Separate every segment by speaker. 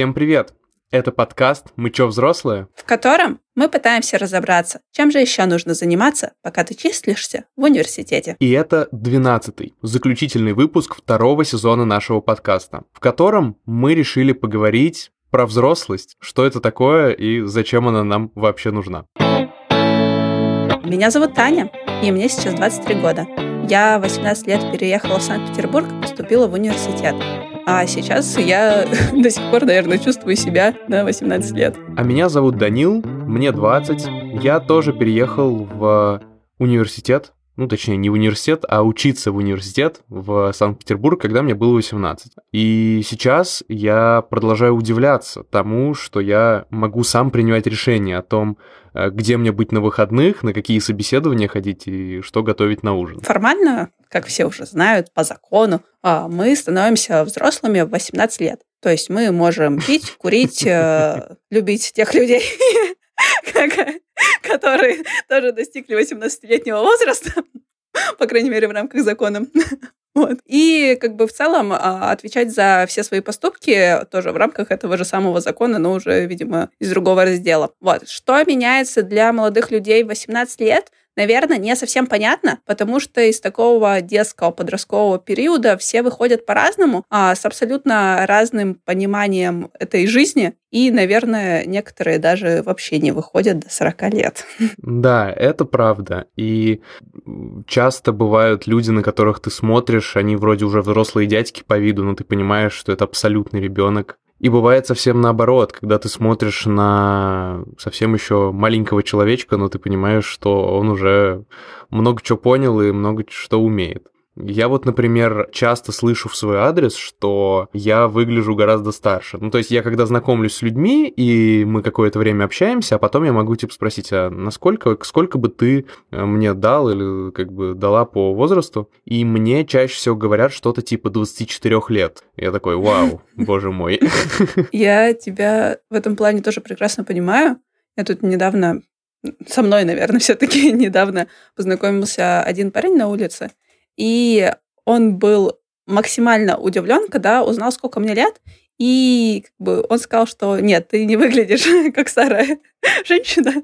Speaker 1: Всем привет! Это подкаст «Мы чё, взрослые?»,
Speaker 2: в котором мы пытаемся разобраться, чем же еще нужно заниматься, пока ты числишься в университете.
Speaker 1: И это 12-й, заключительный выпуск второго сезона нашего подкаста, в котором мы решили поговорить про взрослость, что это такое и зачем она нам вообще нужна.
Speaker 2: Меня зовут Таня, и мне сейчас 23 года. Я 18 лет переехала в Санкт-Петербург поступила в университет. А сейчас я до сих пор, наверное, чувствую себя на 18 лет.
Speaker 1: А меня зовут Данил, мне 20. Я тоже переехал в университет ну, точнее, не в университет, а учиться в университет в Санкт-Петербург, когда мне было 18. И сейчас я продолжаю удивляться тому, что я могу сам принимать решение о том, э, где мне быть на выходных, на какие собеседования ходить и что готовить на ужин.
Speaker 2: Формально, как все уже знают, по закону, а, мы становимся взрослыми в 18 лет. То есть мы можем пить, курить, э, любить тех людей, которые тоже достигли 18-летнего возраста, по крайней мере, в рамках закона. Вот. И как бы в целом а, отвечать за все свои поступки тоже в рамках этого же самого закона, но уже, видимо, из другого раздела. Вот. Что меняется для молодых людей в 18 лет? Наверное, не совсем понятно, потому что из такого детского подросткового периода все выходят по-разному, а с абсолютно разным пониманием этой жизни, и, наверное, некоторые даже вообще не выходят до 40 лет.
Speaker 1: Да, это правда. И часто бывают люди, на которых ты смотришь, они вроде уже взрослые дядьки по виду, но ты понимаешь, что это абсолютный ребенок. И бывает совсем наоборот, когда ты смотришь на совсем еще маленького человечка, но ты понимаешь, что он уже много чего понял и много что умеет. Я вот, например, часто слышу в свой адрес, что я выгляжу гораздо старше. Ну, то есть я когда знакомлюсь с людьми, и мы какое-то время общаемся, а потом я могу, типа, спросить, а насколько, сколько бы ты э, мне дал или как бы дала по возрасту? И мне чаще всего говорят что-то типа 24 лет. Я такой, вау, боже мой.
Speaker 2: Я тебя в этом плане тоже прекрасно понимаю. Я тут недавно со мной, наверное, все-таки недавно познакомился один парень на улице, и он был максимально удивлен, когда узнал, сколько мне лет, и как бы, он сказал, что нет, ты не выглядишь как старая женщина.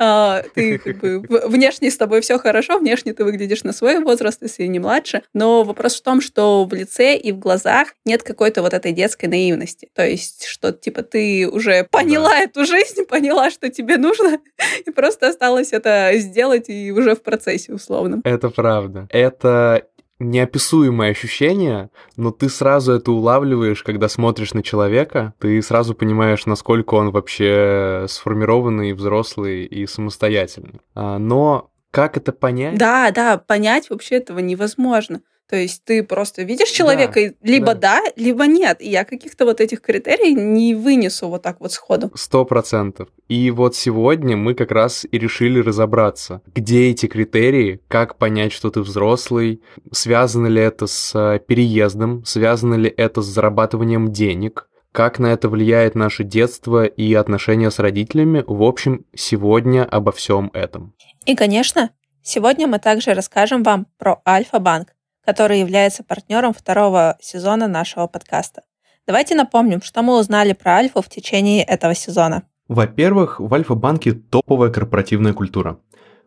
Speaker 2: А, ты как бы внешне с тобой все хорошо, внешне ты выглядишь на свой возраст, если не младше. Но вопрос в том, что в лице и в глазах нет какой-то вот этой детской наивности. То есть, что типа ты уже поняла да. эту жизнь, поняла, что тебе нужно, и просто осталось это сделать и уже в процессе условно.
Speaker 1: Это правда. Это неописуемое ощущение, но ты сразу это улавливаешь, когда смотришь на человека, ты сразу понимаешь, насколько он вообще сформированный, взрослый и самостоятельный. А, но как это понять?
Speaker 2: Да, да, понять вообще этого невозможно. То есть ты просто видишь человека, да, либо да. да, либо нет. И я каких-то вот этих критерий не вынесу вот так вот сходу.
Speaker 1: Сто процентов. И вот сегодня мы как раз и решили разобраться, где эти критерии, как понять, что ты взрослый, связано ли это с э, переездом, связано ли это с зарабатыванием денег, как на это влияет наше детство и отношения с родителями. В общем, сегодня обо всем этом.
Speaker 2: И, конечно, сегодня мы также расскажем вам про Альфа-банк, который является партнером второго сезона нашего подкаста. Давайте напомним, что мы узнали про Альфу в течение этого сезона.
Speaker 1: Во-первых, в Альфа-банке топовая корпоративная культура.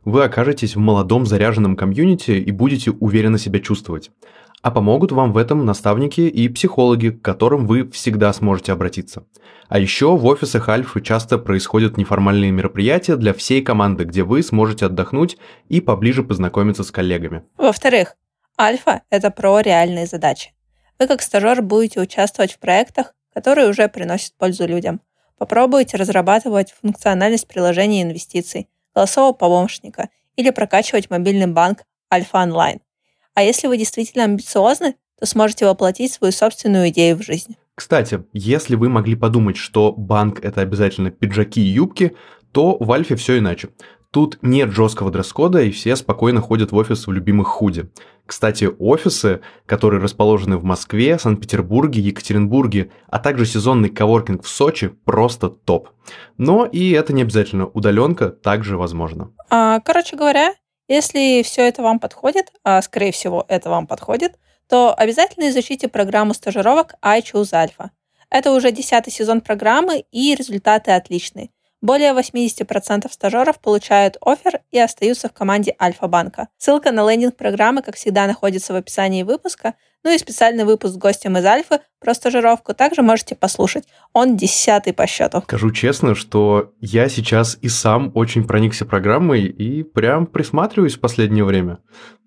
Speaker 1: Вы окажетесь в молодом заряженном комьюнити и будете уверенно себя чувствовать. А помогут вам в этом наставники и психологи, к которым вы всегда сможете обратиться. А еще в офисах Альфы часто происходят неформальные мероприятия для всей команды, где вы сможете отдохнуть и поближе познакомиться с коллегами.
Speaker 2: Во-вторых, Альфа — это про реальные задачи. Вы как стажер будете участвовать в проектах, которые уже приносят пользу людям. Попробуйте разрабатывать функциональность приложения инвестиций, голосового помощника или прокачивать мобильный банк Альфа Онлайн. А если вы действительно амбициозны, то сможете воплотить свою собственную идею в жизнь.
Speaker 1: Кстати, если вы могли подумать, что банк это обязательно пиджаки и юбки, то в Альфе все иначе. Тут нет жесткого дресс-кода, и все спокойно ходят в офис в любимых худи. Кстати, офисы, которые расположены в Москве, Санкт-Петербурге, Екатеринбурге, а также сезонный коворкинг в Сочи, просто топ. Но и это не обязательно, удаленка также возможно.
Speaker 2: А, короче говоря, если все это вам подходит, а скорее всего это вам подходит, то обязательно изучите программу стажировок I Choose Alpha. Это уже десятый сезон программы, и результаты отличные. Более 80% стажеров получают офер и остаются в команде Альфа-банка. Ссылка на лендинг программы, как всегда, находится в описании выпуска, ну и специальный выпуск с гостем из Альфы про стажировку также можете послушать. Он десятый по счету.
Speaker 1: Скажу честно, что я сейчас и сам очень проникся программой и прям присматриваюсь в последнее время.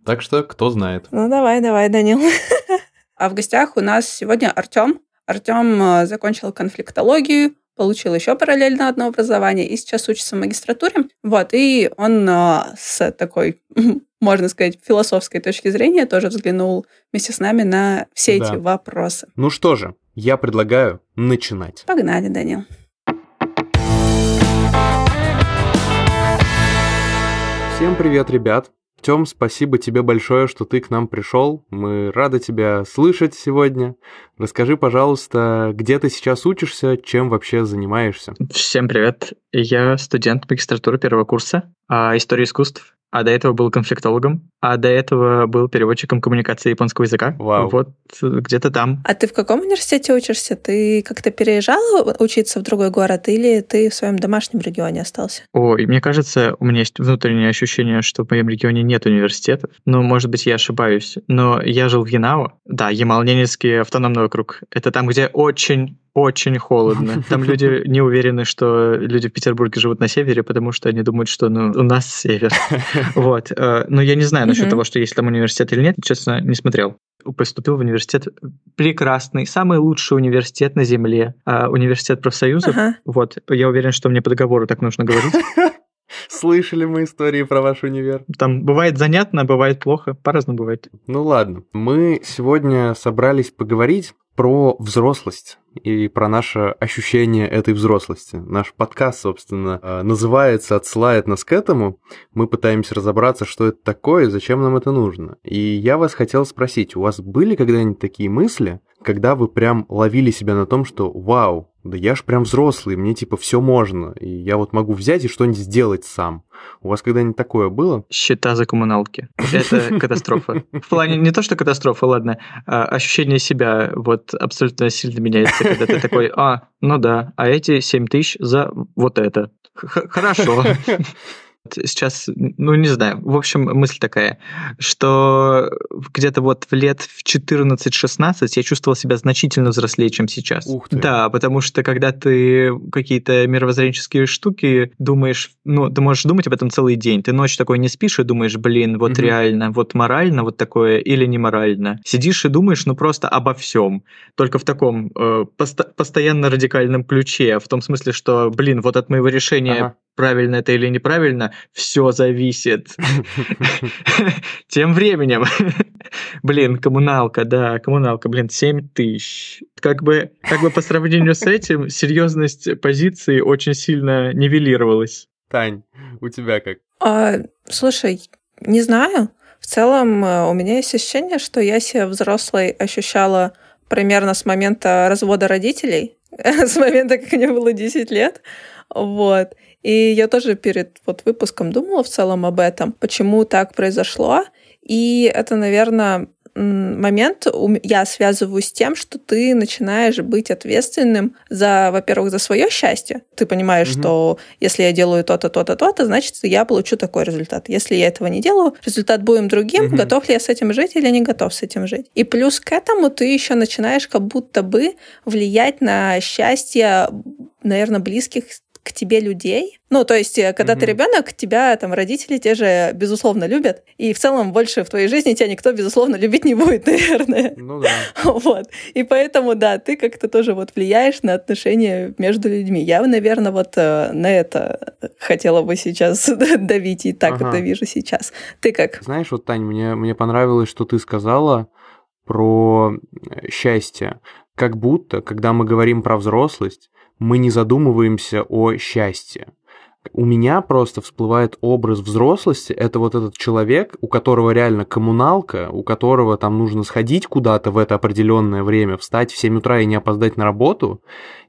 Speaker 1: Так что кто знает.
Speaker 2: Ну давай, давай, Данил. А в гостях у нас сегодня Артем. Артем э, закончил конфликтологию, получил еще параллельно одно образование и сейчас учится в магистратуре. Вот, и он а, с такой, можно сказать, философской точки зрения тоже взглянул вместе с нами на все да. эти вопросы.
Speaker 1: Ну что же, я предлагаю начинать.
Speaker 2: Погнали, Данил.
Speaker 1: Всем привет, ребят! Тём, спасибо тебе большое, что ты к нам пришел. Мы рады тебя слышать сегодня. Расскажи, пожалуйста, где ты сейчас учишься, чем вообще занимаешься?
Speaker 3: Всем привет. Я студент магистратуры первого курса а, истории искусств а до этого был конфликтологом, а до этого был переводчиком коммуникации японского языка.
Speaker 1: Вау.
Speaker 3: Вот где-то там.
Speaker 2: А ты в каком университете учишься? Ты как-то переезжал учиться в другой город или ты в своем домашнем регионе остался?
Speaker 3: Ой, мне кажется, у меня есть внутреннее ощущение, что в моем регионе нет университетов. Ну, может быть, я ошибаюсь. Но я жил в Янао. Да, Ямал-Ненецкий автономный округ. Это там, где очень очень холодно. Там люди не уверены, что люди в Петербурге живут на севере, потому что они думают, что ну, у нас север. Вот. Э, но я не знаю насчет того, что есть там университет или нет, честно, не смотрел. Поступил в университет прекрасный, самый лучший университет на Земле, а, университет профсоюзов. Вот. Я уверен, что мне по договору так нужно говорить.
Speaker 1: Слышали мы истории про ваш универ.
Speaker 3: Там бывает занятно, бывает плохо, по-разному бывает.
Speaker 1: Ну ладно, мы сегодня собрались поговорить про взрослость и про наше ощущение этой взрослости. Наш подкаст, собственно, э, называется, отсылает нас к этому. Мы пытаемся разобраться, что это такое зачем нам это нужно. И я вас хотел спросить, у вас были когда-нибудь такие мысли, когда вы прям ловили себя на том, что «Вау, да я ж прям взрослый, мне типа все можно, и я вот могу взять и что-нибудь сделать сам. У вас когда-нибудь такое было?
Speaker 3: Счета за коммуналки. Это катастрофа. В плане не то, что катастрофа, ладно, а ощущение себя вот абсолютно сильно меняется, когда ты такой, а, ну да, а эти 7 тысяч за вот это. Хорошо сейчас, ну, не знаю, в общем, мысль такая, что где-то вот в лет в 14-16 я чувствовал себя значительно взрослее, чем сейчас.
Speaker 1: Ух ты.
Speaker 3: Да, потому что когда ты какие-то мировоззренческие штуки думаешь, ну, ты можешь думать об этом целый день. Ты ночь такой не спишь и думаешь, блин, вот угу. реально, вот морально вот такое или не морально. Сидишь и думаешь, ну, просто обо всем. Только в таком э, пост- постоянно радикальном ключе, в том смысле, что, блин, вот от моего решения ага правильно это или неправильно, все зависит. Тем временем, блин, коммуналка, да, коммуналка, блин, 7 тысяч. Как бы, как бы по сравнению с этим серьезность позиции очень сильно нивелировалась.
Speaker 1: Тань, у тебя как?
Speaker 2: А, слушай, не знаю. В целом э, у меня есть ощущение, что я себя взрослой ощущала примерно с момента развода родителей, с момента, как мне было 10 лет. Вот. И я тоже перед вот выпуском думала в целом об этом, почему так произошло. И это, наверное, момент я связываю с тем, что ты начинаешь быть ответственным за, во-первых, за свое счастье. Ты понимаешь, угу. что если я делаю то-то, то-то, то-то, значит, я получу такой результат. Если я этого не делаю, результат будет другим. Угу. Готов ли я с этим жить или не готов с этим жить? И плюс к этому ты еще начинаешь как будто бы влиять на счастье, наверное, близких к тебе людей. Ну, то есть, э, когда mm-hmm. ты ребенок, тебя там родители те же, безусловно, любят. И в целом больше в твоей жизни тебя никто, безусловно, любить не будет, наверное.
Speaker 1: Ну да.
Speaker 2: Вот. И поэтому, да, ты как-то тоже вот влияешь на отношения между людьми. Я, наверное, вот э, на это хотела бы сейчас давить, и так ага. это вижу сейчас. Ты как?
Speaker 1: Знаешь, вот, Тань, мне, мне понравилось, что ты сказала про э, счастье. Как будто, когда мы говорим про взрослость, мы не задумываемся о счастье. У меня просто всплывает образ взрослости. Это вот этот человек, у которого реально коммуналка, у которого там нужно сходить куда-то в это определенное время, встать в 7 утра и не опоздать на работу.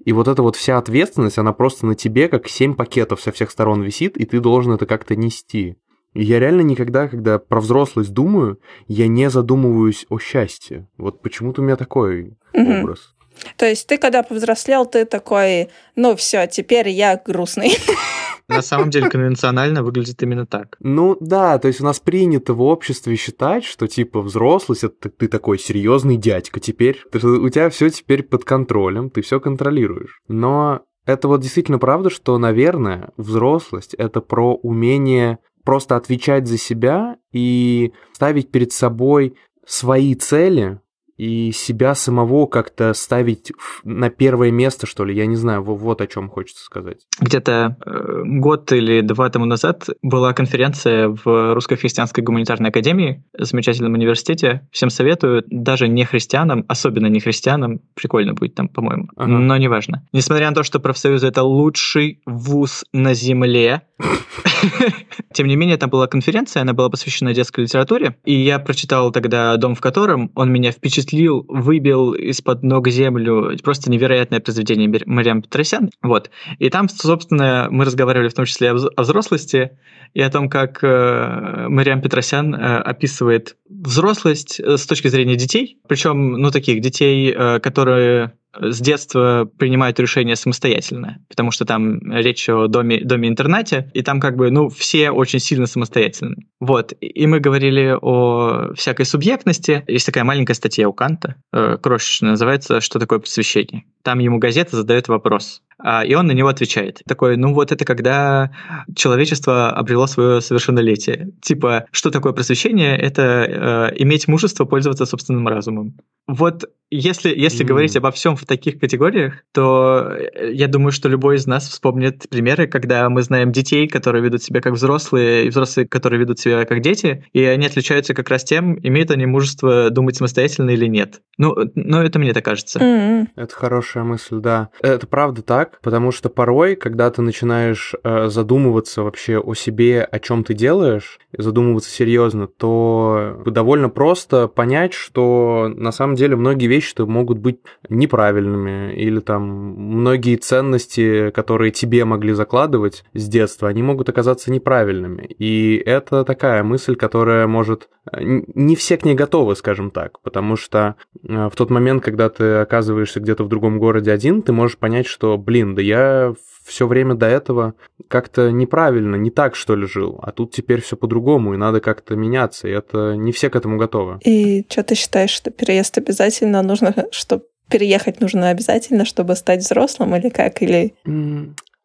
Speaker 1: И вот эта вот вся ответственность, она просто на тебе, как 7 пакетов со всех сторон висит, и ты должен это как-то нести. И я реально никогда, когда про взрослость думаю, я не задумываюсь о счастье. Вот почему-то у меня такой угу. образ.
Speaker 2: То есть ты, когда повзрослел, ты такой, ну все, теперь я грустный.
Speaker 3: На самом деле конвенционально выглядит именно так.
Speaker 1: Ну да, то есть у нас принято в обществе считать, что типа взрослость это ты такой серьезный дядька теперь, у тебя все теперь под контролем, ты все контролируешь. Но это вот действительно правда, что, наверное, взрослость это про умение просто отвечать за себя и ставить перед собой свои цели, и себя самого как-то ставить на первое место, что ли, я не знаю, вот о чем хочется сказать.
Speaker 3: Где-то э, год или два тому назад была конференция в Русско-христианской гуманитарной академии, замечательном университете. Всем советую, даже не христианам, особенно не христианам, прикольно будет там, по-моему, ага. но неважно. Несмотря на то, что профсоюзы это лучший вуз на земле, тем не менее, там была конференция, она была посвящена детской литературе, и я прочитал тогда «Дом в котором», он меня впечатлил, выбил из-под ног землю, просто невероятное произведение Мариам Петросян, вот. И там, собственно, мы разговаривали в том числе о взрослости и о том, как э, Мариам Петросян э, описывает взрослость э, с точки зрения детей, причем, ну, таких детей, которые с детства принимают решения самостоятельно, потому что там речь о доме, доме-интернате, и там как бы, ну, все очень сильно самостоятельны. Вот, и мы говорили о всякой субъектности. Есть такая маленькая статья у Канта, э, крошечная, называется «Что такое посвящение?». Там ему газета задает вопрос. А, и он на него отвечает. Такой, ну вот это когда человечество обрело свое совершеннолетие. Типа, что такое просвещение? Это э, иметь мужество пользоваться собственным разумом. Вот если, если mm. говорить обо всем в таких категориях, то э, я думаю, что любой из нас вспомнит примеры, когда мы знаем детей, которые ведут себя как взрослые, и взрослые, которые ведут себя как дети, и они отличаются как раз тем, имеют они мужество думать самостоятельно или нет. Ну, ну это мне так кажется.
Speaker 2: Mm.
Speaker 1: Это хорошая мысль, да. Это правда так потому что порой, когда ты начинаешь э, задумываться вообще о себе, о чем ты делаешь, задумываться серьезно, то довольно просто понять, что на самом деле многие вещи могут быть неправильными, или там многие ценности, которые тебе могли закладывать с детства, они могут оказаться неправильными. И это такая мысль, которая может... Э, не все к ней готовы, скажем так, потому что э, в тот момент, когда ты оказываешься где-то в другом городе один, ты можешь понять, что, блин, да я все время до этого как-то неправильно, не так, что ли, жил, а тут теперь все по-другому, и надо как-то меняться, и это не все к этому готовы.
Speaker 2: И что ты считаешь, что переезд обязательно нужно, что переехать нужно обязательно, чтобы стать взрослым, или как, или...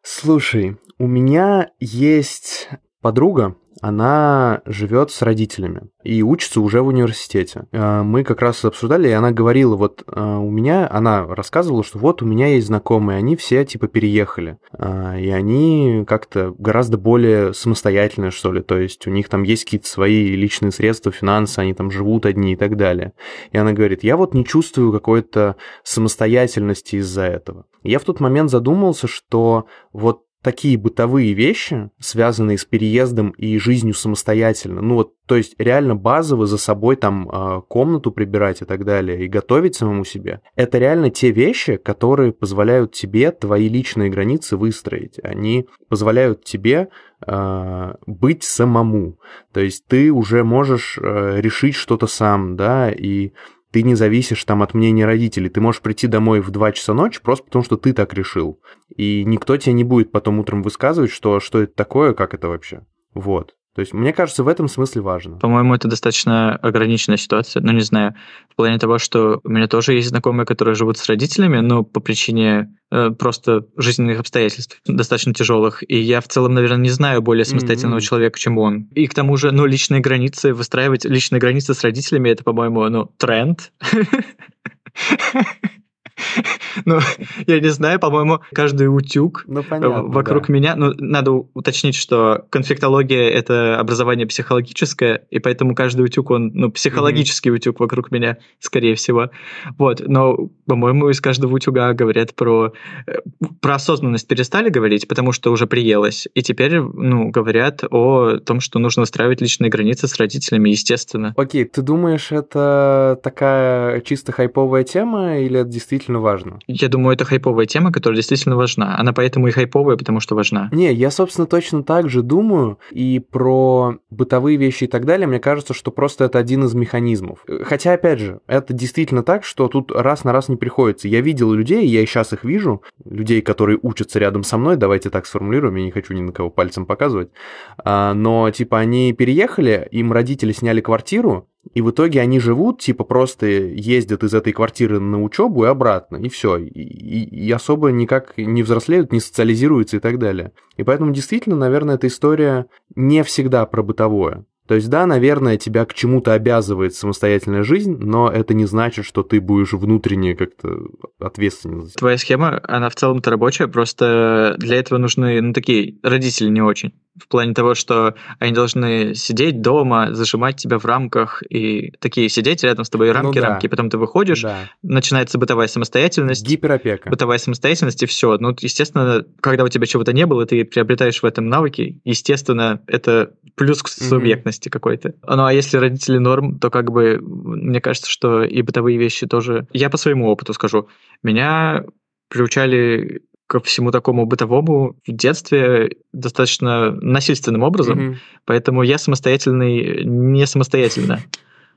Speaker 1: Слушай, у меня есть подруга, она живет с родителями и учится уже в университете. А, мы как раз обсуждали, и она говорила, вот а, у меня, она рассказывала, что вот у меня есть знакомые, они все типа переехали, а, и они как-то гораздо более самостоятельные, что ли, то есть у них там есть какие-то свои личные средства, финансы, они там живут одни и так далее. И она говорит, я вот не чувствую какой-то самостоятельности из-за этого. Я в тот момент задумался, что вот такие бытовые вещи, связанные с переездом и жизнью самостоятельно, ну вот, то есть реально базово за собой там а, комнату прибирать и так далее, и готовить самому себе, это реально те вещи, которые позволяют тебе твои личные границы выстроить. Они позволяют тебе э, быть самому. То есть ты уже можешь э, решить что-то сам, да, и ты не зависишь там от мнения родителей. Ты можешь прийти домой в 2 часа ночи просто потому, что ты так решил. И никто тебе не будет потом утром высказывать, что, что это такое, как это вообще. Вот. То есть, мне кажется, в этом смысле важно.
Speaker 3: По-моему, это достаточно ограниченная ситуация. Ну, не знаю, в плане того, что у меня тоже есть знакомые, которые живут с родителями, но по причине э, просто жизненных обстоятельств достаточно тяжелых. И я в целом, наверное, не знаю более самостоятельного mm-hmm. человека, чем он. И к тому же, ну, личные границы, выстраивать личные границы с родителями, это, по-моему, ну, тренд. Ну, я не знаю, по-моему, каждый утюг ну, понятно, вокруг да. меня. Ну, надо уточнить, что конфликтология это образование психологическое, и поэтому каждый утюг, он, ну, психологический mm-hmm. утюг вокруг меня, скорее всего. Вот. Но, по-моему, из каждого утюга говорят про, э, про осознанность перестали говорить, потому что уже приелось. И теперь, ну, говорят о том, что нужно устраивать личные границы с родителями, естественно.
Speaker 1: Окей, ты думаешь, это такая чисто хайповая тема, или это действительно важно?
Speaker 3: Я думаю, это хайповая тема, которая действительно важна. Она поэтому и хайповая, потому что важна.
Speaker 1: Не, я, собственно, точно так же думаю. И про бытовые вещи и так далее, мне кажется, что просто это один из механизмов. Хотя, опять же, это действительно так, что тут раз на раз не приходится. Я видел людей, я и сейчас их вижу, людей, которые учатся рядом со мной, давайте так сформулируем, я не хочу ни на кого пальцем показывать, а, но, типа, они переехали, им родители сняли квартиру, и в итоге они живут, типа просто ездят из этой квартиры на учебу и обратно, и все. И, и, особо никак не взрослеют, не социализируются и так далее. И поэтому действительно, наверное, эта история не всегда про бытовое. То есть, да, наверное, тебя к чему-то обязывает самостоятельная жизнь, но это не значит, что ты будешь внутренне как-то ответственен.
Speaker 3: Твоя схема, она в целом-то рабочая, просто для этого нужны, ну, такие родители не очень в плане того, что они должны сидеть дома, зажимать тебя в рамках и такие сидеть рядом с тобой рамки, ну, да. рамки, потом ты выходишь, да. начинается бытовая самостоятельность.
Speaker 1: Гиперопека.
Speaker 3: Бытовая самостоятельность и все. Ну, естественно, когда у тебя чего-то не было, ты приобретаешь в этом навыки, естественно, это плюс к субъектности mm-hmm. какой-то. Ну, а если родители норм, то как бы мне кажется, что и бытовые вещи тоже... Я по своему опыту скажу. Меня приучали ко всему такому бытовому в детстве достаточно насильственным образом, mm-hmm. поэтому я самостоятельный не самостоятельно.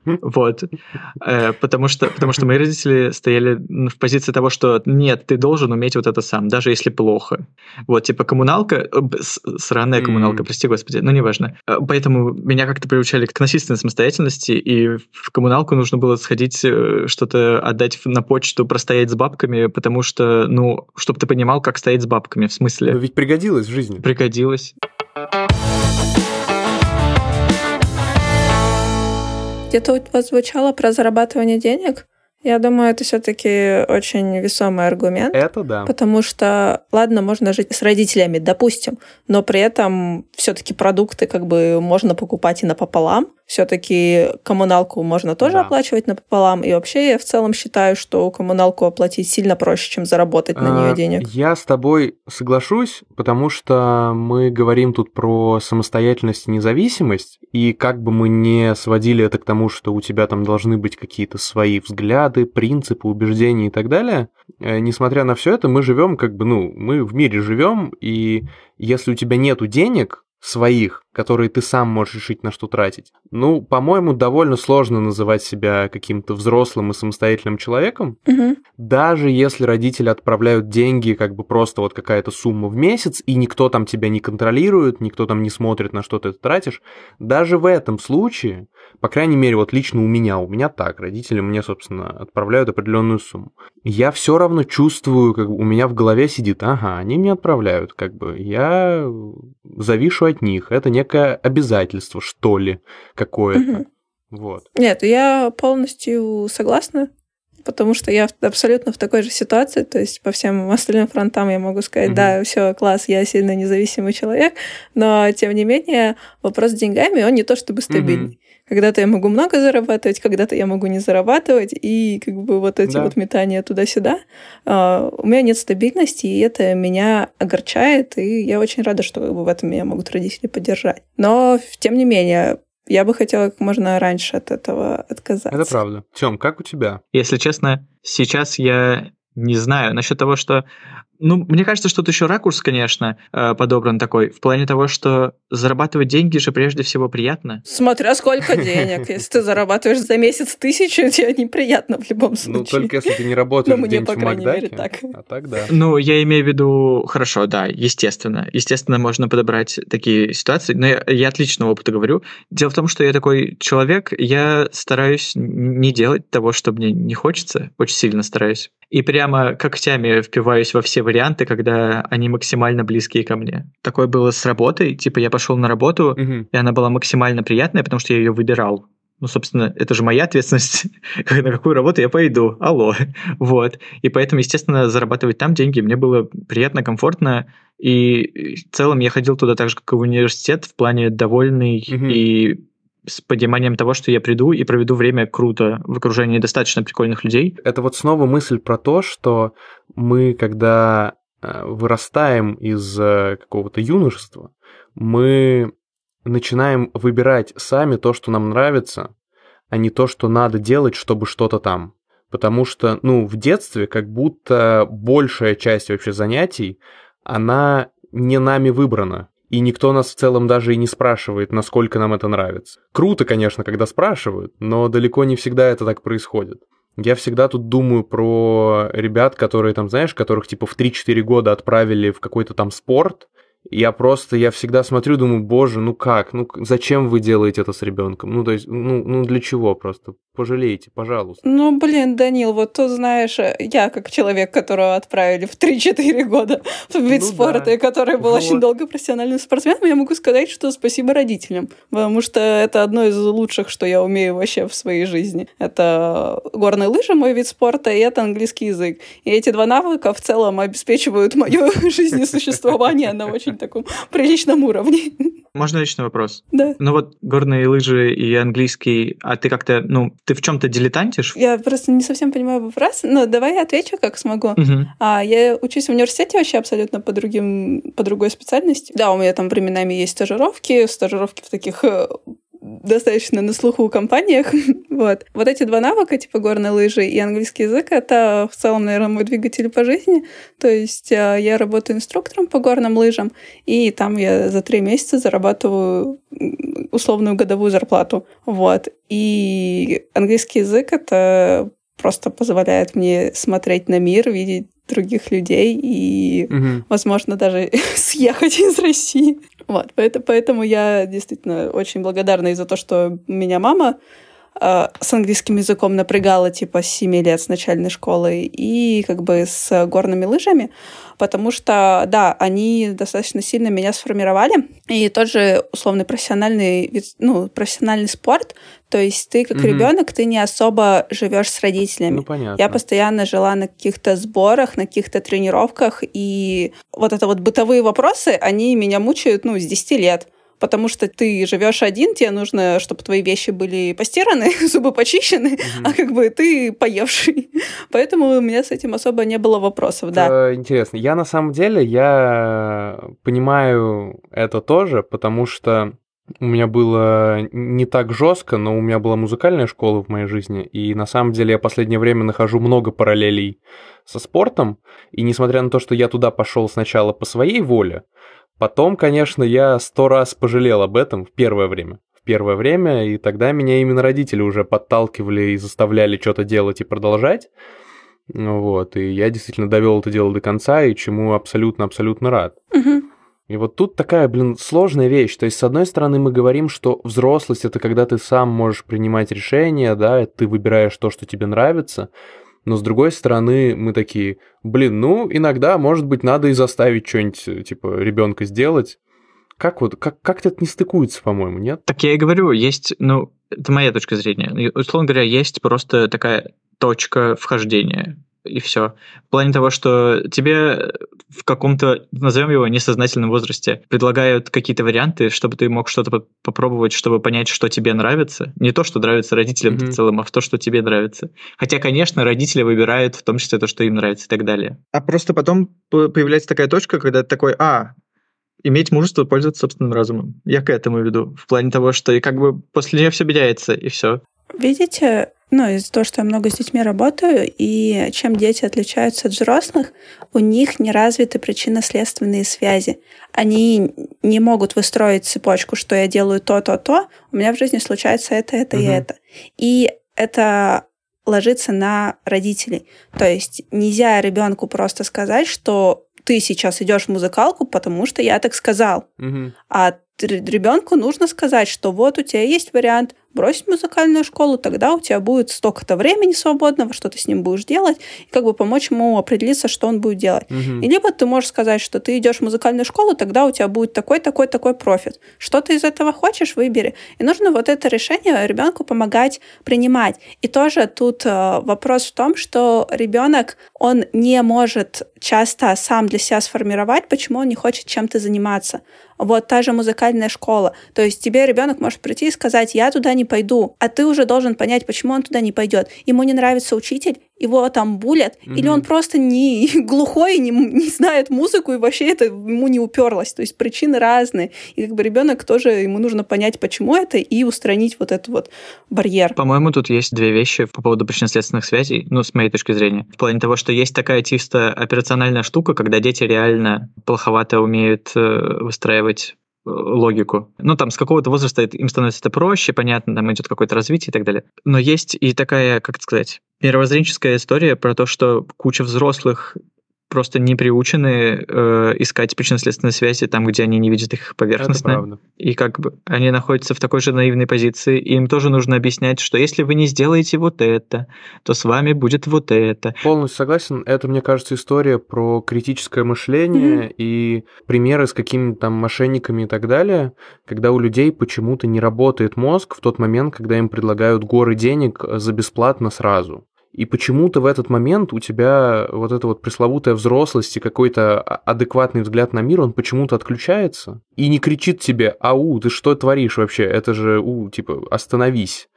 Speaker 3: Вот. Э, потому что, потому что мои родители стояли в позиции того, что нет, ты должен уметь вот это сам, даже если плохо. Вот, типа коммуналка, э, сраная коммуналка, прости господи, но неважно. Э, поэтому меня как-то приучали к насильственной самостоятельности, и в коммуналку нужно было сходить, что-то отдать на почту, простоять с бабками, потому что, ну, чтобы ты понимал, как стоять с бабками, в смысле...
Speaker 1: Но ведь пригодилось в жизни.
Speaker 3: Пригодилось.
Speaker 2: Где-то у вас звучало про зарабатывание денег. Я думаю, это все-таки очень весомый аргумент.
Speaker 1: Это да.
Speaker 2: Потому что, ладно, можно жить с родителями, допустим, но при этом все-таки продукты как бы можно покупать и напополам. Все-таки коммуналку можно тоже да. оплачивать напополам. И вообще я в целом считаю, что коммуналку оплатить сильно проще, чем заработать на нее а, денег.
Speaker 1: Я с тобой соглашусь, потому что мы говорим тут про самостоятельность и независимость. И как бы мы не сводили это к тому, что у тебя там должны быть какие-то свои взгляды, принципы, убеждения и так далее, э, несмотря на все это, мы живем как бы, ну, мы в мире живем, и если у тебя нету денег, своих, которые ты сам можешь решить на что тратить. Ну, по-моему, довольно сложно называть себя каким-то взрослым и самостоятельным человеком,
Speaker 2: угу.
Speaker 1: даже если родители отправляют деньги, как бы просто вот какая-то сумма в месяц, и никто там тебя не контролирует, никто там не смотрит, на что ты это тратишь. Даже в этом случае, по крайней мере, вот лично у меня, у меня так, родители мне, собственно, отправляют определенную сумму. Я все равно чувствую, как у меня в голове сидит, ага, они мне отправляют, как бы я завишу от них. Это некое обязательство, что ли, какое-то. Угу. Вот.
Speaker 2: Нет, я полностью согласна, потому что я абсолютно в такой же ситуации, то есть по всем остальным фронтам я могу сказать, угу. да, все, класс, я сильно независимый человек, но тем не менее вопрос с деньгами, он не то чтобы стабильный. Угу. Когда-то я могу много зарабатывать, когда-то я могу не зарабатывать, и как бы вот эти да. вот метания туда-сюда. Uh, у меня нет стабильности, и это меня огорчает, и я очень рада, что как бы, в этом меня могут родители поддержать. Но, тем не менее, я бы хотела как можно раньше от этого отказаться.
Speaker 1: Это правда. Тём, как у тебя?
Speaker 3: Если честно, сейчас я не знаю. Насчет того, что ну, мне кажется, что тут еще ракурс, конечно, э, подобран такой, в плане того, что зарабатывать деньги же прежде всего приятно.
Speaker 2: Смотря сколько денег. Если ты зарабатываешь за месяц тысячу, тебе неприятно в любом ну, случае.
Speaker 1: Ну, только если ты не работаешь ну, мне, по крайней мере, так. А так да.
Speaker 3: Ну, я имею в виду, хорошо, да, естественно. Естественно, можно подобрать такие ситуации, но я, я отличного опыта говорю. Дело в том, что я такой человек, я стараюсь не делать того, что мне не хочется, очень сильно стараюсь. И прямо когтями впиваюсь во все варианты, когда они максимально близкие ко мне. Такое было с работой. Типа я пошел на работу, угу. и она была максимально приятная, потому что я ее выбирал. Ну, собственно, это же моя ответственность, на какую работу я пойду. Алло. Вот. И поэтому, естественно, зарабатывать там деньги мне было приятно, комфортно. И в целом я ходил туда так же, как и в университет, в плане довольный угу. и с пониманием того, что я приду и проведу время круто в окружении достаточно прикольных людей.
Speaker 1: Это вот снова мысль про то, что мы, когда э, вырастаем из э, какого-то юношества, мы начинаем выбирать сами то, что нам нравится, а не то, что надо делать, чтобы что-то там. Потому что, ну, в детстве как будто большая часть вообще занятий, она не нами выбрана. И никто нас в целом даже и не спрашивает, насколько нам это нравится. Круто, конечно, когда спрашивают, но далеко не всегда это так происходит. Я всегда тут думаю про ребят, которые там, знаешь, которых типа в 3-4 года отправили в какой-то там спорт, я просто, я всегда смотрю, думаю, боже, ну как, ну зачем вы делаете это с ребенком? Ну, то есть, ну, ну для чего просто? Пожалейте, пожалуйста.
Speaker 2: Ну, блин, Данил, вот тут знаешь, я как человек, которого отправили в 3-4 года в вид ну, спорта, да. и который был вот. очень долго профессиональным спортсменом, я могу сказать, что спасибо родителям, потому что это одно из лучших, что я умею вообще в своей жизни. Это горные лыжи, мой вид спорта, и это английский язык. И эти два навыка в целом обеспечивают мое жизнесуществование на очень таком приличном уровне.
Speaker 3: Можно личный вопрос?
Speaker 2: Да.
Speaker 3: Ну вот горные лыжи и английский, а ты как-то, ну, ты в чем-то дилетантишь?
Speaker 2: Я просто не совсем понимаю вопрос, но давай я отвечу, как смогу.
Speaker 3: Угу.
Speaker 2: А, я учусь в университете вообще абсолютно по, другим, по другой специальности. Да, у меня там временами есть стажировки, стажировки в таких э, достаточно на слуху компаниях. вот. Вот эти два навыка, типа горные лыжи и английский язык, это в целом, наверное, мой двигатель по жизни. То есть э, я работаю инструктором по горным лыжам, и там я за три месяца зарабатываю условную годовую зарплату. Вот. И английский язык — это просто позволяет мне смотреть на мир, видеть других людей и,
Speaker 1: угу.
Speaker 2: возможно, даже съехать из России. Вот, поэтому, поэтому я действительно очень благодарна и за то, что меня мама с английским языком напрягала типа с 7 лет с начальной школы и как бы с горными лыжами потому что, да, они достаточно сильно меня сформировали. И тот же условный профессиональный, ну, профессиональный спорт, то есть ты как угу. ребенок, ты не особо живешь с родителями.
Speaker 1: Ну, понятно.
Speaker 2: Я постоянно жила на каких-то сборах, на каких-то тренировках, и вот это вот бытовые вопросы, они меня мучают, ну, с 10 лет потому что ты живешь один, тебе нужно, чтобы твои вещи были постираны, зубы почищены, mm-hmm. а как бы ты поевший. Поэтому у меня с этим особо не было вопросов, да.
Speaker 1: Это интересно. Я на самом деле, я понимаю это тоже, потому что у меня было не так жестко, но у меня была музыкальная школа в моей жизни, и на самом деле я последнее время нахожу много параллелей со спортом, и несмотря на то, что я туда пошел сначала по своей воле, Потом, конечно, я сто раз пожалел об этом в первое время. В первое время, и тогда меня именно родители уже подталкивали и заставляли что-то делать и продолжать. Вот, и я действительно довел это дело до конца, и чему абсолютно-абсолютно рад.
Speaker 2: Угу.
Speaker 1: И вот тут такая, блин, сложная вещь. То есть, с одной стороны, мы говорим, что взрослость — это когда ты сам можешь принимать решения, да, ты выбираешь то, что тебе нравится, но с другой стороны, мы такие, блин, ну, иногда, может быть, надо и заставить что-нибудь, э, типа, ребенка сделать. Как вот, как, как это не стыкуется, по-моему, нет?
Speaker 3: Так я и говорю, есть, ну, это моя точка зрения. Условно говоря, есть просто такая точка вхождения и все. В плане того, что тебе в каком-то, назовем его, несознательном возрасте предлагают какие-то варианты, чтобы ты мог что-то попробовать, чтобы понять, что тебе нравится. Не то, что нравится родителям mm-hmm. в целом, а в то, что тебе нравится. Хотя, конечно, родители выбирают в том числе то, что им нравится и так далее. А просто потом появляется такая точка, когда ты такой, а, иметь мужество пользоваться собственным разумом. Я к этому веду. В плане того, что и как бы после нее все меняется, и все.
Speaker 2: Видите, ну, из-за того, что я много с детьми работаю, и чем дети отличаются от взрослых, у них не развиты причинно-следственные связи. Они не могут выстроить цепочку, что я делаю то, то, то, у меня в жизни случается это, это угу. и это. И это ложится на родителей. То есть нельзя ребенку просто сказать, что ты сейчас идешь в музыкалку, потому что я так сказал.
Speaker 1: Угу.
Speaker 2: А ребенку нужно сказать, что вот у тебя есть вариант бросить музыкальную школу, тогда у тебя будет столько-то времени свободного, что ты с ним будешь делать, и как бы помочь ему определиться, что он будет делать.
Speaker 1: Угу.
Speaker 2: И либо ты можешь сказать, что ты идешь в музыкальную школу, тогда у тебя будет такой, такой, такой профит. Что ты из этого хочешь, выбери. И нужно вот это решение ребенку помогать принимать. И тоже тут э, вопрос в том, что ребенок, он не может часто сам для себя сформировать, почему он не хочет чем-то заниматься. Вот та же музыкальная школа. То есть тебе ребенок может прийти и сказать, я туда не пойду, а ты уже должен понять, почему он туда не пойдет. Ему не нравится учитель, его там булят, mm-hmm. или он просто не глухой, не, не знает музыку, и вообще это ему не уперлось. То есть причины разные. И как бы ребенок тоже, ему нужно понять, почему это, и устранить вот этот вот барьер.
Speaker 3: По-моему, тут есть две вещи по поводу причинно-следственных связей, ну, с моей точки зрения. В плане того, что есть такая чисто операциональная штука, когда дети реально плоховато умеют э, выстраивать логику. Ну, там, с какого-то возраста им становится это проще, понятно, там идет какое-то развитие и так далее. Но есть и такая, как сказать, мировоззренческая история про то, что куча взрослых просто не приучены э, искать причинно-следственные связи там, где они не видят их поверхностно. И как бы они находятся в такой же наивной позиции, и им тоже нужно объяснять, что если вы не сделаете вот это, то с вами будет вот это.
Speaker 1: Полностью согласен. Это, мне кажется, история про критическое мышление mm-hmm. и примеры с какими-то там мошенниками и так далее, когда у людей почему-то не работает мозг в тот момент, когда им предлагают горы денег за бесплатно сразу. И почему-то в этот момент у тебя вот эта вот пресловутая взрослость и какой-то адекватный взгляд на мир, он почему-то отключается и не кричит тебе «Ау, ты что творишь вообще? Это же, у, типа, остановись».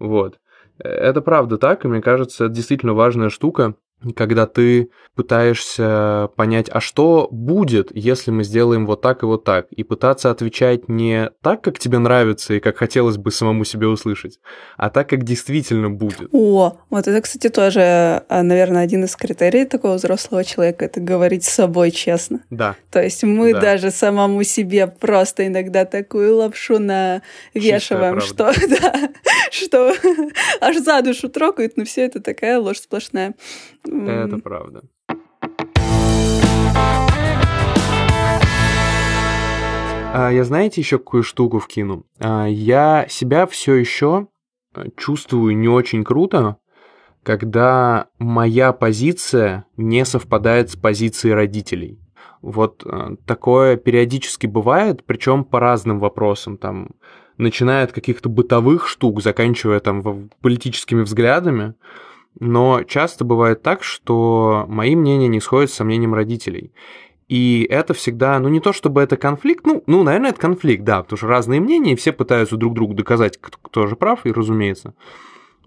Speaker 1: Вот. Э, это правда так, и мне кажется, это действительно важная штука, когда ты пытаешься понять, а что будет, если мы сделаем вот так и вот так, и пытаться отвечать не так, как тебе нравится и как хотелось бы самому себе услышать, а так, как действительно будет.
Speaker 2: О, вот это, кстати, тоже, а, наверное, один из критерий такого взрослого человека, это говорить с собой честно.
Speaker 1: Да.
Speaker 2: То есть мы да. даже самому себе просто иногда такую лапшу навешиваем, что, да, что аж за душу трогает, но все это такая ложь сплошная.
Speaker 1: Это правда. А, я знаете еще какую штуку вкину? А, я себя все еще э, чувствую не очень круто, когда моя позиция не совпадает с позицией родителей. Вот э, такое периодически бывает, причем по разным вопросам, там, начиная от каких-то бытовых штук, заканчивая там политическими взглядами. Но часто бывает так, что мои мнения не сходят с сомнением родителей. И это всегда, ну не то чтобы это конфликт, ну, ну, наверное, это конфликт, да, потому что разные мнения, и все пытаются друг другу доказать, кто же прав, и разумеется.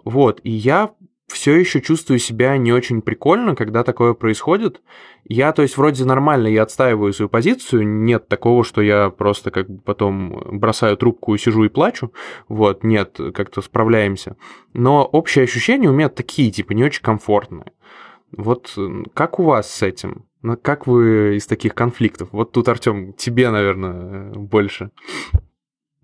Speaker 1: Вот, и я все еще чувствую себя не очень прикольно, когда такое происходит. Я, то есть, вроде нормально, я отстаиваю свою позицию, нет такого, что я просто как бы потом бросаю трубку, сижу и плачу, вот, нет, как-то справляемся. Но общее ощущение у меня такие, типа, не очень комфортные. Вот как у вас с этим? Как вы из таких конфликтов? Вот тут, Артем, тебе, наверное, больше.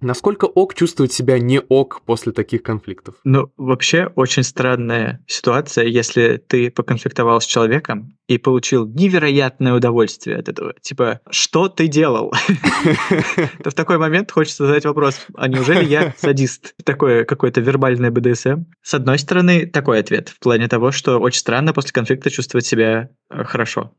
Speaker 1: Насколько ок чувствовать себя не ок после таких конфликтов?
Speaker 3: Ну, вообще очень странная ситуация, если ты поконфликтовал с человеком и получил невероятное удовольствие от этого. Типа, что ты делал? То в такой момент хочется задать вопрос, а неужели я садист? Такое какое-то вербальное БДСМ. С одной стороны, такой ответ, в плане того, что очень странно после конфликта чувствовать себя э, хорошо.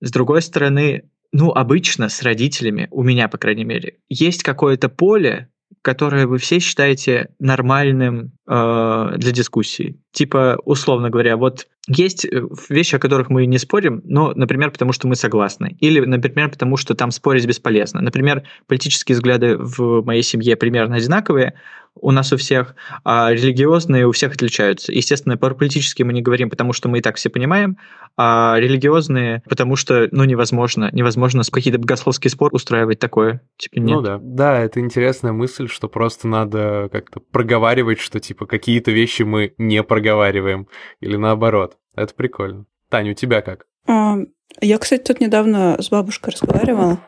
Speaker 3: С другой стороны, ну, обычно с родителями, у меня, по крайней мере, есть какое-то поле, которое вы все считаете нормальным э, для дискуссии. Типа, условно говоря, вот есть э, вещи, о которых мы не спорим, но, например, потому что мы согласны. Или, например, потому что там спорить бесполезно. Например, политические взгляды в моей семье примерно одинаковые, у нас у всех, а религиозные у всех отличаются. Естественно, про политические мы не говорим, потому что мы и так все понимаем, а религиозные, потому что, ну, невозможно, невозможно с какие-то богословский спор устраивать такое. Типа, нет.
Speaker 1: Ну да. Да, это интересная мысль, что просто надо как-то проговаривать, что, типа, какие-то вещи мы не проговариваем, или наоборот. Это прикольно. Таня, у тебя как?
Speaker 2: А, я, кстати, тут недавно с бабушкой разговаривала,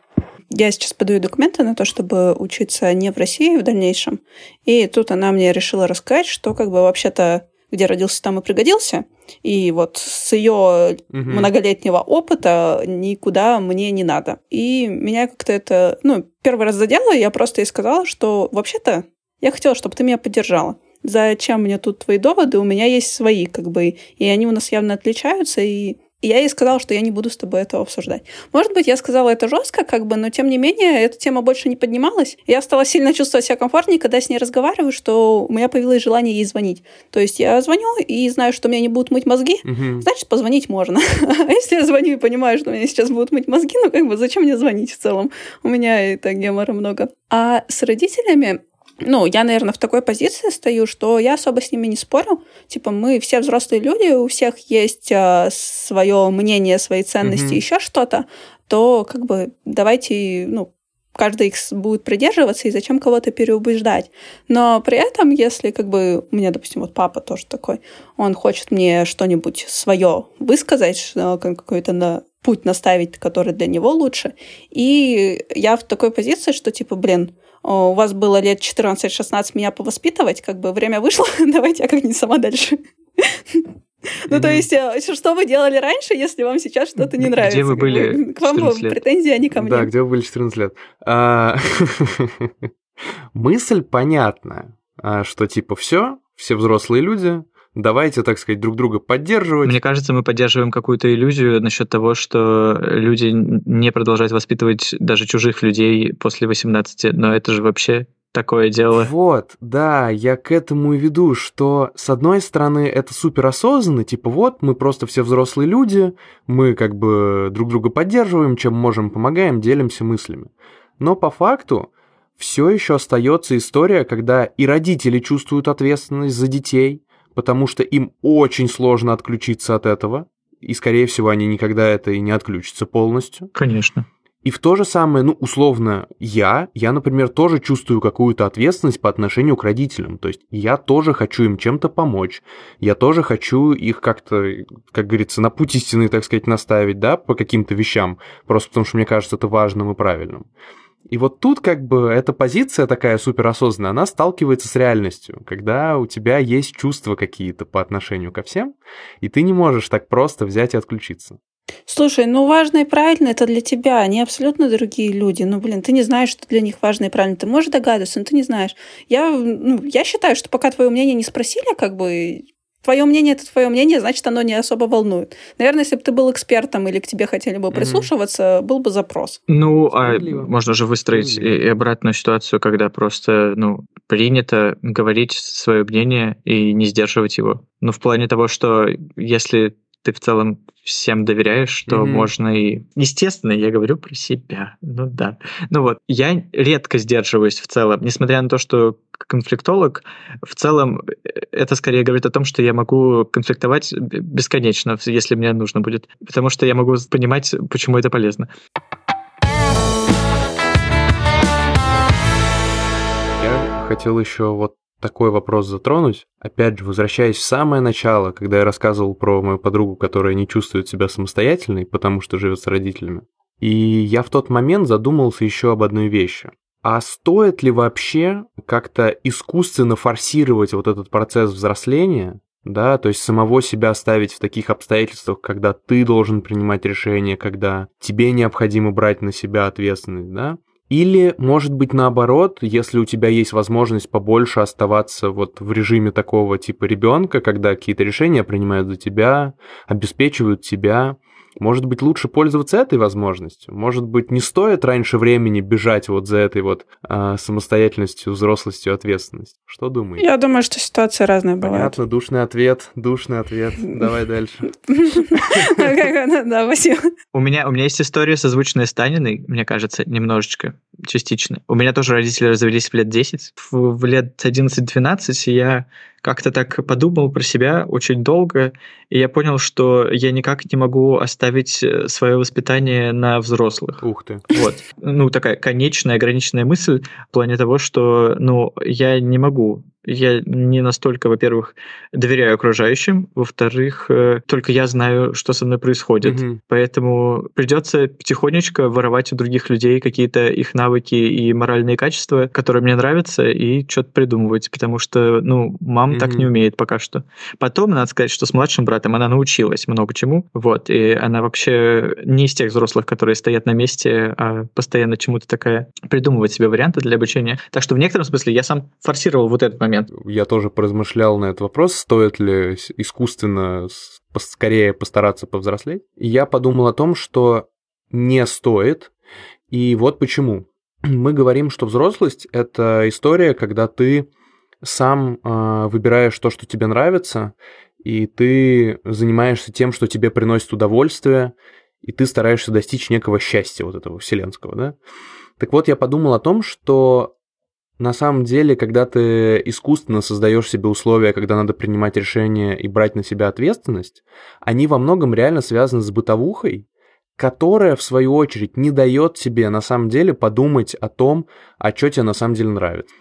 Speaker 2: я сейчас подаю документы на то, чтобы учиться не в России в дальнейшем. И тут она мне решила рассказать, что как бы вообще-то где родился, там и пригодился. И вот с ее угу. многолетнего опыта никуда мне не надо. И меня как-то это, ну, первый раз задело, я просто ей сказала, что вообще-то я хотела, чтобы ты меня поддержала. Зачем мне тут твои доводы? У меня есть свои, как бы, и они у нас явно отличаются, и и я ей сказала, что я не буду с тобой этого обсуждать. Может быть, я сказала это жестко, как бы, но тем не менее, эта тема больше не поднималась. Я стала сильно чувствовать себя комфортнее, когда с ней разговариваю, что у меня появилось желание ей звонить. То есть я звоню и знаю, что меня не будут мыть мозги, угу. значит, позвонить можно. А если я звоню и понимаю, что меня сейчас будут мыть мозги, ну как бы зачем мне звонить в целом? У меня и так гемора много. А с родителями ну, я, наверное, в такой позиции стою, что я особо с ними не спорю. Типа, мы все взрослые люди, у всех есть э, свое мнение, свои ценности, mm-hmm. еще что-то, то как бы давайте, ну, каждый их будет придерживаться, и зачем кого-то переубеждать. Но при этом, если как бы у меня, допустим, вот папа тоже такой, он хочет мне что-нибудь свое высказать, какой-то на путь наставить, который для него лучше. И я в такой позиции, что типа, блин, у вас было лет 14-16 меня повоспитывать, как бы время вышло, давайте я как-нибудь сама дальше. Ну, то есть, э, что вы делали раньше, если вам сейчас что-то не нравится?
Speaker 3: Где вы были
Speaker 2: К вам претензии, а не ко мне.
Speaker 1: Да, где вы были 14 лет. А, мысль понятна, а, что типа все, все взрослые люди, давайте, так сказать, друг друга поддерживать.
Speaker 3: Мне кажется, мы поддерживаем какую-то иллюзию насчет того, что люди не продолжают воспитывать даже чужих людей после 18, но это же вообще такое дело.
Speaker 1: Вот, да, я к этому и веду, что с одной стороны это супер осознанно, типа вот мы просто все взрослые люди, мы как бы друг друга поддерживаем, чем можем, помогаем, делимся мыслями. Но по факту все еще остается история, когда и родители чувствуют ответственность за детей, потому что им очень сложно отключиться от этого, и, скорее всего, они никогда это и не отключатся полностью.
Speaker 3: Конечно.
Speaker 1: И в то же самое, ну, условно, я, я, например, тоже чувствую какую-то ответственность по отношению к родителям. То есть я тоже хочу им чем-то помочь. Я тоже хочу их как-то, как говорится, на путь истины, так сказать, наставить, да, по каким-то вещам. Просто потому что мне кажется это важным и правильным. И вот тут как бы эта позиция такая суперосознанная, она сталкивается с реальностью, когда у тебя есть чувства какие-то по отношению ко всем, и ты не можешь так просто взять и отключиться.
Speaker 2: Слушай, ну важно и правильно это для тебя, они абсолютно другие люди. Ну, блин, ты не знаешь, что для них важно и правильно. Ты можешь догадываться, но ты не знаешь. Я, ну, я считаю, что пока твое мнение не спросили, как бы твое мнение это твое мнение, значит, оно не особо волнует. Наверное, если бы ты был экспертом или к тебе хотели бы прислушиваться, mm-hmm. был бы запрос.
Speaker 3: Ну, а можно же выстроить и, и обратную ситуацию, когда просто, ну, принято говорить свое мнение и не сдерживать его. Ну, в плане того, что если ты в целом всем доверяешь, что mm-hmm. можно и... Естественно, я говорю про себя. Ну да. Ну вот, я редко сдерживаюсь в целом, несмотря на то, что конфликтолог, в целом э, это скорее говорит о том, что я могу конфликтовать бесконечно, если мне нужно будет, потому что я могу понимать, почему это полезно.
Speaker 1: Я хотел еще вот такой вопрос затронуть. Опять же, возвращаясь в самое начало, когда я рассказывал про мою подругу, которая не чувствует себя самостоятельной, потому что живет с родителями. И я в тот момент задумался еще об одной вещи. А стоит ли вообще как-то искусственно форсировать вот этот процесс взросления, да, то есть самого себя ставить в таких обстоятельствах, когда ты должен принимать решения, когда тебе необходимо брать на себя ответственность, да, или, может быть, наоборот, если у тебя есть возможность побольше оставаться вот в режиме такого типа ребенка, когда какие-то решения принимают за тебя, обеспечивают тебя, может быть, лучше пользоваться этой возможностью? Может быть, не стоит раньше времени бежать вот за этой вот а, самостоятельностью, взрослостью, ответственностью? Что думаете?
Speaker 2: Я думаю, что ситуация разная бывает.
Speaker 1: Понятно, душный ответ, душный ответ. Давай дальше.
Speaker 2: Да.
Speaker 3: У меня, у меня есть история, созвучная с Таниной, мне кажется, немножечко, частично. У меня тоже родители развелись в лет 10. В лет 11-12 я как-то так подумал про себя очень долго, и я понял, что я никак не могу оставить э, свое воспитание на взрослых.
Speaker 1: Ух ты.
Speaker 3: Вот. Ну, такая конечная, ограниченная мысль в плане того, что, ну, я не могу chegou я не настолько, во-первых, доверяю окружающим, во-вторых, э, только я знаю, что со мной происходит. Угу. Поэтому придется потихонечку воровать у других людей какие-то их навыки и моральные качества, которые мне нравятся, и что-то придумывать, потому что, ну, мама угу. так не умеет пока что. Потом, надо сказать, что с младшим братом она научилась много чему, вот, и она вообще не из тех взрослых, которые стоят на месте, а постоянно чему-то такая придумывать себе варианты для обучения. Так что в некотором смысле я сам форсировал вот этот момент момент.
Speaker 1: Я тоже поразмышлял на этот вопрос, стоит ли искусственно скорее постараться повзрослеть. И я подумал о том, что не стоит. И вот почему. Мы говорим, что взрослость — это история, когда ты сам э, выбираешь то, что тебе нравится, и ты занимаешься тем, что тебе приносит удовольствие, и ты стараешься достичь некого счастья вот этого вселенского, да? Так вот, я подумал о том, что на самом деле, когда ты искусственно создаешь себе условия, когда надо принимать решения и брать на себя ответственность, они во многом реально связаны с бытовухой, которая, в свою очередь, не дает тебе на самом деле подумать о том, а что тебе на самом деле нравится.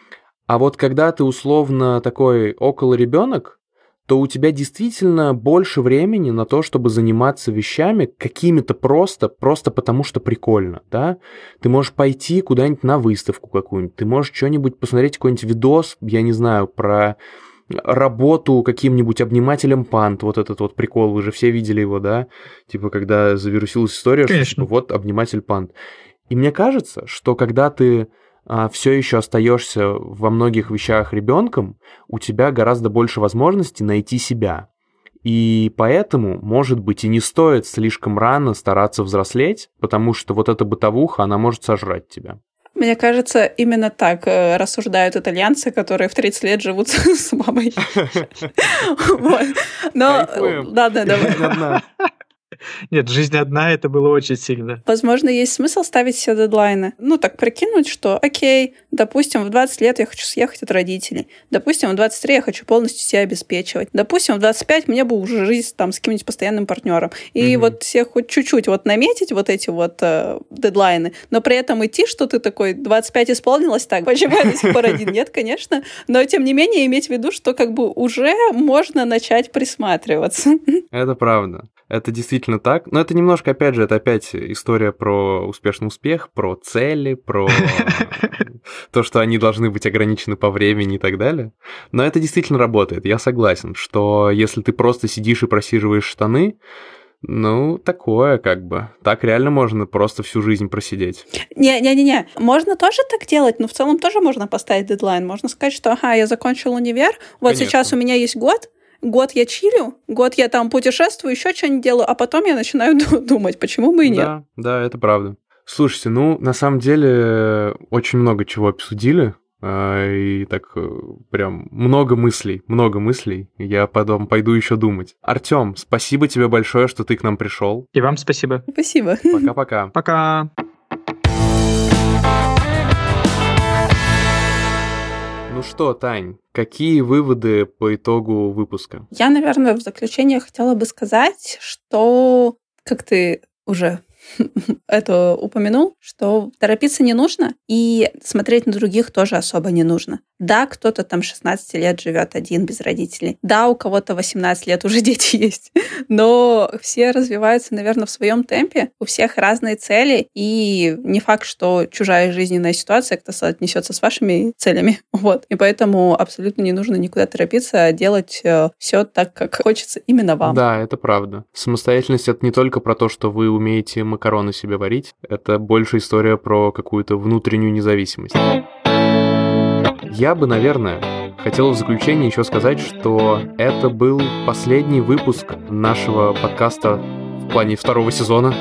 Speaker 1: А вот когда ты условно такой около ребенок, то у тебя действительно больше времени на то, чтобы заниматься вещами какими-то просто, просто потому что прикольно, да? Ты можешь пойти куда-нибудь на выставку какую-нибудь, ты можешь что-нибудь посмотреть, какой-нибудь видос, я не знаю, про работу каким-нибудь обнимателем пант, вот этот вот прикол, вы же все видели его, да? Типа, когда завирусилась история, Конечно. что типа, вот обниматель пант. И мне кажется, что когда ты все еще остаешься во многих вещах ребенком, у тебя гораздо больше возможностей найти себя. И поэтому, может быть, и не стоит слишком рано стараться взрослеть, потому что вот эта бытовуха, она может сожрать тебя.
Speaker 2: Мне кажется, именно так э, рассуждают итальянцы, которые в 30 лет живут с мамой. Но, ладно, давай.
Speaker 3: Нет, жизнь одна, это было очень сильно.
Speaker 2: Возможно, есть смысл ставить себе дедлайны. Ну, так прикинуть, что, окей, допустим, в 20 лет я хочу съехать от родителей. Допустим, в 23 я хочу полностью себя обеспечивать. Допустим, в 25 мне бы уже жизнь там с каким-нибудь постоянным партнером. И угу. вот все хоть чуть-чуть вот наметить вот эти вот э, дедлайны, но при этом идти, что ты такой, 25 исполнилось так, почему я до сих пор один? Нет, конечно. Но, тем не менее, иметь в виду, что как бы уже можно начать присматриваться.
Speaker 1: Это правда. Это действительно так. Но это немножко, опять же, это опять история про успешный успех, про цели, про то, что они должны быть ограничены по времени и так далее. Но это действительно работает. Я согласен, что если ты просто сидишь и просиживаешь штаны, ну, такое как бы. Так реально можно просто всю жизнь просидеть.
Speaker 2: Не-не-не, можно тоже так делать, но в целом тоже можно поставить дедлайн. Можно сказать, что, ага, я закончил универ, вот Конечно. сейчас у меня есть год, год я чилю, год я там путешествую, еще что-нибудь делаю, а потом я начинаю думать, почему бы и нет.
Speaker 1: Да, да, это правда. Слушайте, ну, на самом деле, очень много чего обсудили, а, и так э, прям много мыслей, много мыслей. Я потом пойду еще думать. Артем, спасибо тебе большое, что ты к нам пришел.
Speaker 3: И вам спасибо.
Speaker 2: Спасибо.
Speaker 1: Пока-пока.
Speaker 3: Пока.
Speaker 1: Ну что, Тань, какие выводы по итогу выпуска?
Speaker 2: Я, наверное, в заключение хотела бы сказать, что, как ты уже это упомянул, что торопиться не нужно, и смотреть на других тоже особо не нужно. Да, кто-то там 16 лет живет один без родителей. Да, у кого-то 18 лет уже дети есть. Но все развиваются, наверное, в своем темпе. У всех разные цели. И не факт, что чужая жизненная ситуация как-то соотнесется с вашими целями. Вот. И поэтому абсолютно не нужно никуда торопиться, а делать э, все так, как хочется именно вам.
Speaker 1: Да, это правда. Самостоятельность это не только про то, что вы умеете макароны себе варить. Это больше история про какую-то внутреннюю независимость. Я бы, наверное, хотел в заключение еще сказать, что это был последний выпуск нашего подкаста в плане второго сезона.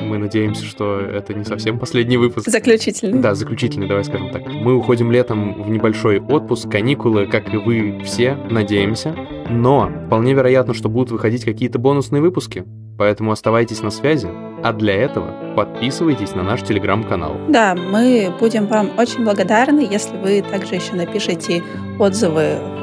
Speaker 1: Мы надеемся, что это не совсем последний выпуск.
Speaker 2: Заключительный.
Speaker 1: Да, заключительный, давай скажем так. Мы уходим летом в небольшой отпуск, каникулы, как и вы все, надеемся. Но вполне вероятно, что будут выходить какие-то бонусные выпуски. Поэтому оставайтесь на связи. А для этого подписывайтесь на наш телеграм-канал.
Speaker 2: Да, мы будем вам очень благодарны, если вы также еще напишите отзывы в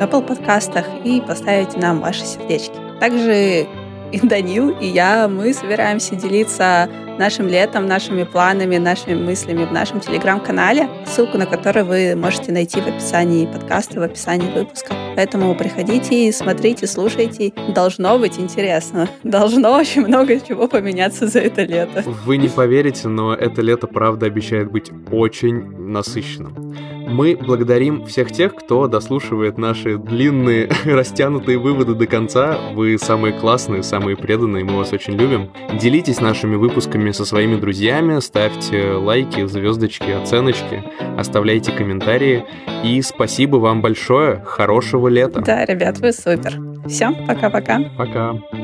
Speaker 2: Apple подкастах и поставите нам ваши сердечки. Также и Данил, и я, мы собираемся делиться нашим летом, нашими планами, нашими мыслями в нашем телеграм-канале, ссылку на который вы можете найти в описании подкаста, в описании выпуска. Поэтому приходите, смотрите, слушайте. Должно быть интересно. Должно очень много чего поменяться за это лето.
Speaker 1: Вы не поверите, но это лето, правда, обещает быть очень насыщенным. Мы благодарим всех тех, кто дослушивает наши длинные, растянутые выводы до конца. Вы самые классные, самые преданные, мы вас очень любим. Делитесь нашими выпусками со своими друзьями, ставьте лайки, звездочки, оценочки, оставляйте комментарии. И спасибо вам большое, хорошего лета.
Speaker 2: Да, ребят, вы супер. Все, пока-пока.
Speaker 1: Пока. -пока. пока.